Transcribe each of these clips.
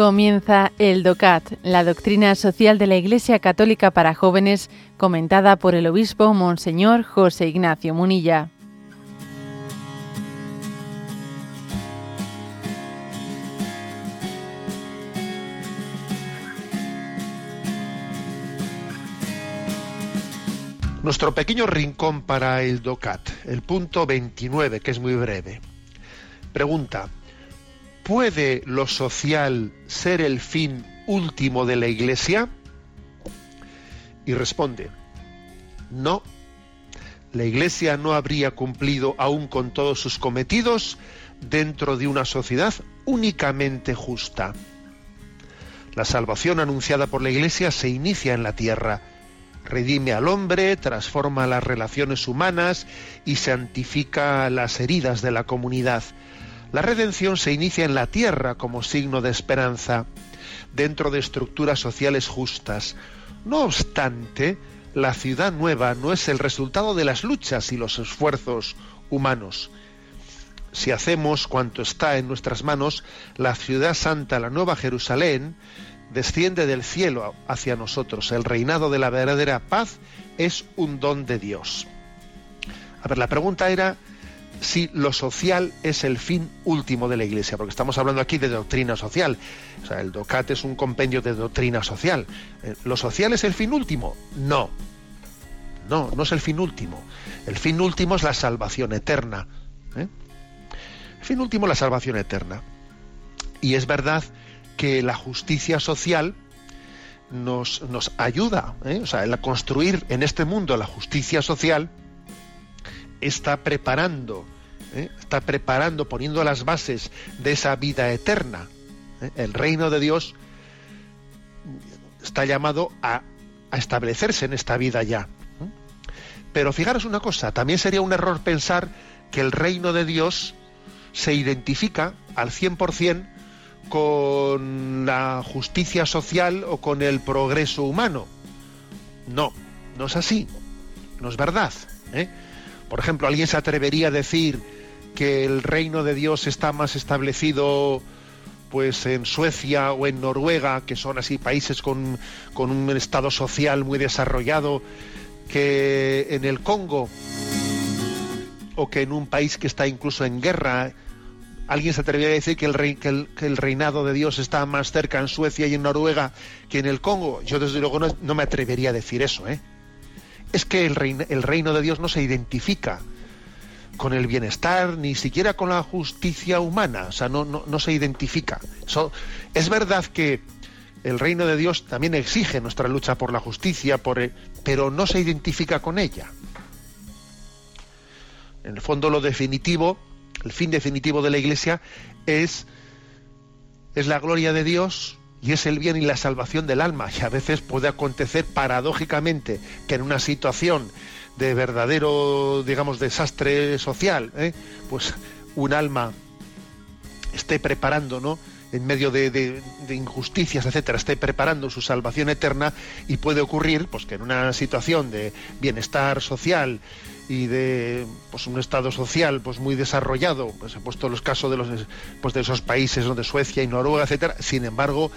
Comienza el DOCAT, la doctrina social de la Iglesia Católica para jóvenes, comentada por el obispo Monseñor José Ignacio Munilla. Nuestro pequeño rincón para el DOCAT, el punto 29, que es muy breve. Pregunta, ¿puede lo social ser el fin último de la Iglesia? Y responde, no, la Iglesia no habría cumplido aún con todos sus cometidos dentro de una sociedad únicamente justa. La salvación anunciada por la Iglesia se inicia en la tierra, redime al hombre, transforma las relaciones humanas y santifica las heridas de la comunidad. La redención se inicia en la tierra como signo de esperanza, dentro de estructuras sociales justas. No obstante, la ciudad nueva no es el resultado de las luchas y los esfuerzos humanos. Si hacemos cuanto está en nuestras manos, la ciudad santa, la nueva Jerusalén, desciende del cielo hacia nosotros. El reinado de la verdadera paz es un don de Dios. A ver, la pregunta era si lo social es el fin último de la Iglesia, porque estamos hablando aquí de doctrina social. O sea, el DOCAT es un compendio de doctrina social. Eh, ¿Lo social es el fin último? No. No, no es el fin último. El fin último es la salvación eterna. ¿eh? El fin último es la salvación eterna. Y es verdad que la justicia social nos, nos ayuda, ¿eh? o sea, el construir en este mundo la justicia social está preparando, ¿eh? está preparando, poniendo las bases de esa vida eterna. ¿eh? El reino de Dios está llamado a, establecerse en esta vida ya. Pero fijaros una cosa, también sería un error pensar que el reino de Dios se identifica al 100% con la justicia social o con el progreso humano. No, no es así, no es verdad. ¿eh? Por ejemplo, alguien se atrevería a decir que el reino de Dios está más establecido pues en Suecia o en Noruega, que son así países con, con un estado social muy desarrollado, que en el Congo, o que en un país que está incluso en guerra, ¿Alguien se atrevería a decir que el, rey, que, el, reinado de Dios está más cerca en Suecia y en Noruega que en el Congo? Yo desde luego no, no me atrevería a decir eso. ¿eh? Es que el, reino, el reino de Dios no se identifica con el bienestar, ni siquiera con la justicia humana, o sea, no, no, no se identifica. Es verdad que el reino de Dios también exige nuestra lucha por la justicia, por el, pero no se identifica con ella. En el fondo lo definitivo el fin definitivo de la Iglesia es, es la gloria de Dios y es el bien y la salvación del alma. Y a veces puede acontecer paradójicamente que en una situación de verdadero, digamos, desastre social, ¿eh? pues un alma esté preparando, ¿no? En medio de, de, de, injusticias, etcétera, esté preparando su salvación eterna y puede ocurrir pues que en una situación de bienestar social y de pues un estado social pues muy desarrollado pues he puesto los casos de los pues de esos países donde Suecia y Noruega etcétera sin embargo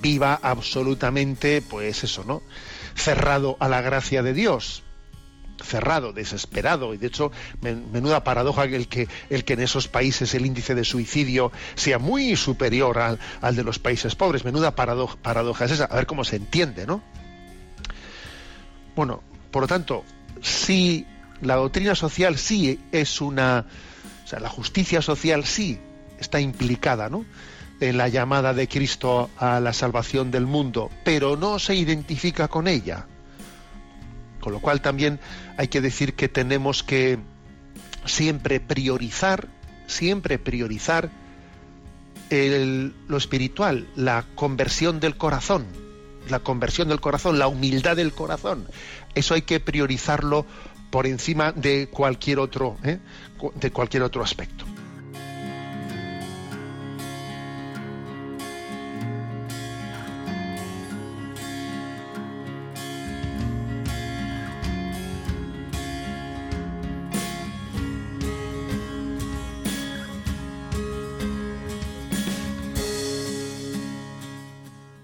viva absolutamente pues eso no cerrado a la gracia de Dios cerrado, desesperado y de hecho menuda paradoja el que el que en esos países el índice de suicidio sea muy superior al, al de los países pobres, menuda paradoja, paradoja es esa, a ver cómo se entiende, ¿no? Bueno, por lo tanto, si la doctrina social sí es una, o sea, la justicia social sí está implicada, ¿no? en la llamada de Cristo a la salvación del mundo, pero no se identifica con ella. Con lo cual también hay que decir que tenemos que siempre priorizar, siempre priorizar el, lo espiritual, la conversión del corazón, la conversión del corazón, la humildad del corazón. Eso hay que priorizarlo por encima de cualquier otro, ¿eh? de cualquier otro aspecto.